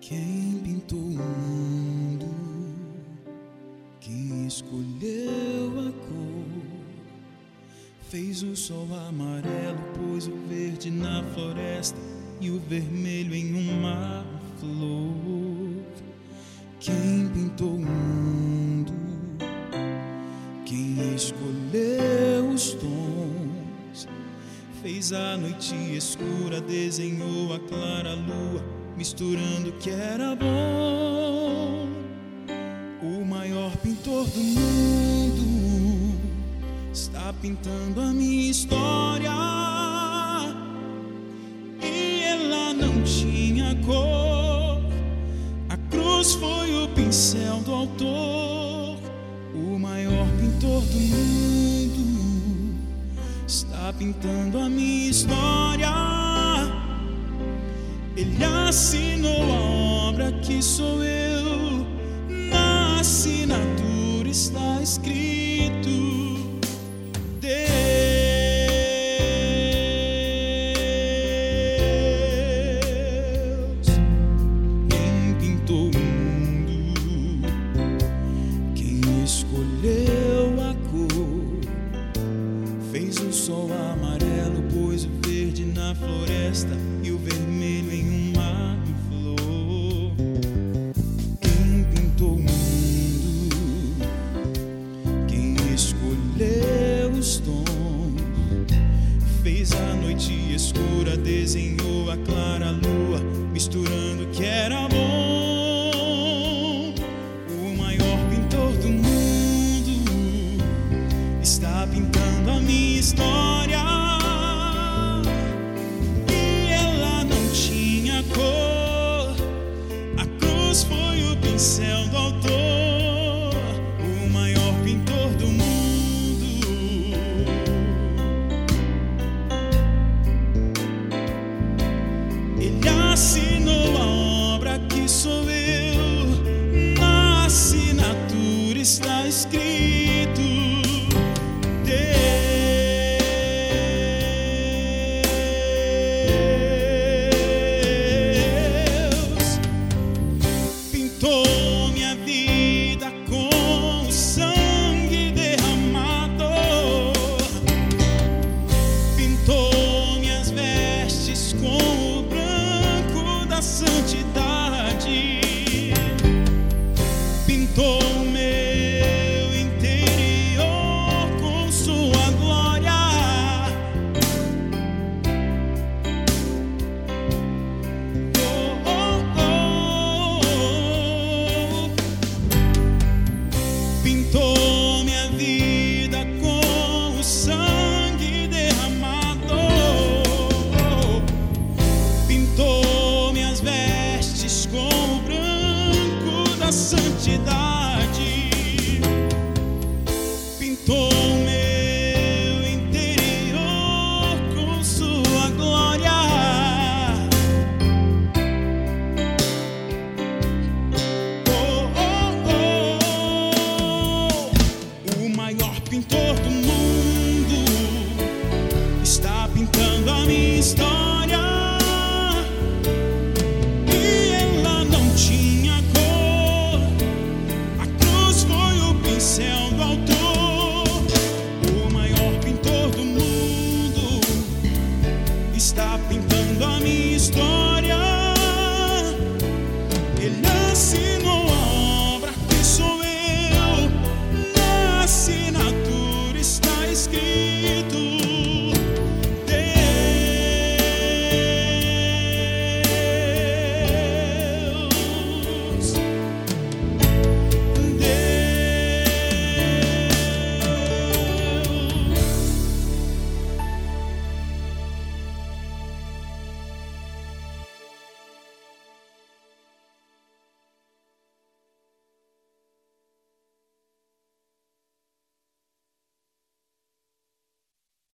Quem pintou o mundo que escolheu a cor, fez o sol amarelo, pôs o verde na floresta e o vermelho em uma flor. Quem pintou o mundo, quem escolheu os tons, fez a noite escura, desenhou a clara lua misturando o que era bom. O maior pintor do mundo está pintando a minha história. E ela não tinha cor. A cruz foi o pincel do autor. O maior pintor do mundo está pintando a minha história. Ele assinou a obra que sou eu. Na assinatura está escrito. Deus, quem pintou o mundo, quem escolheu a cor, fez o sol amarelo, pôs o verde na floresta e o vermelho escura, desenhou a clara lua, misturando o que era bom. O maior pintor do mundo está pintando a minha história. E ela não tinha cor. A cruz foi o pincel do autor, assinou a obra que sou eu. Na assinatura está escrito. Santidade. Pintou meu interior com sua glória. Oh, oh, oh. O maior pintor do mundo está pintando a minha história. está pintando a minha história.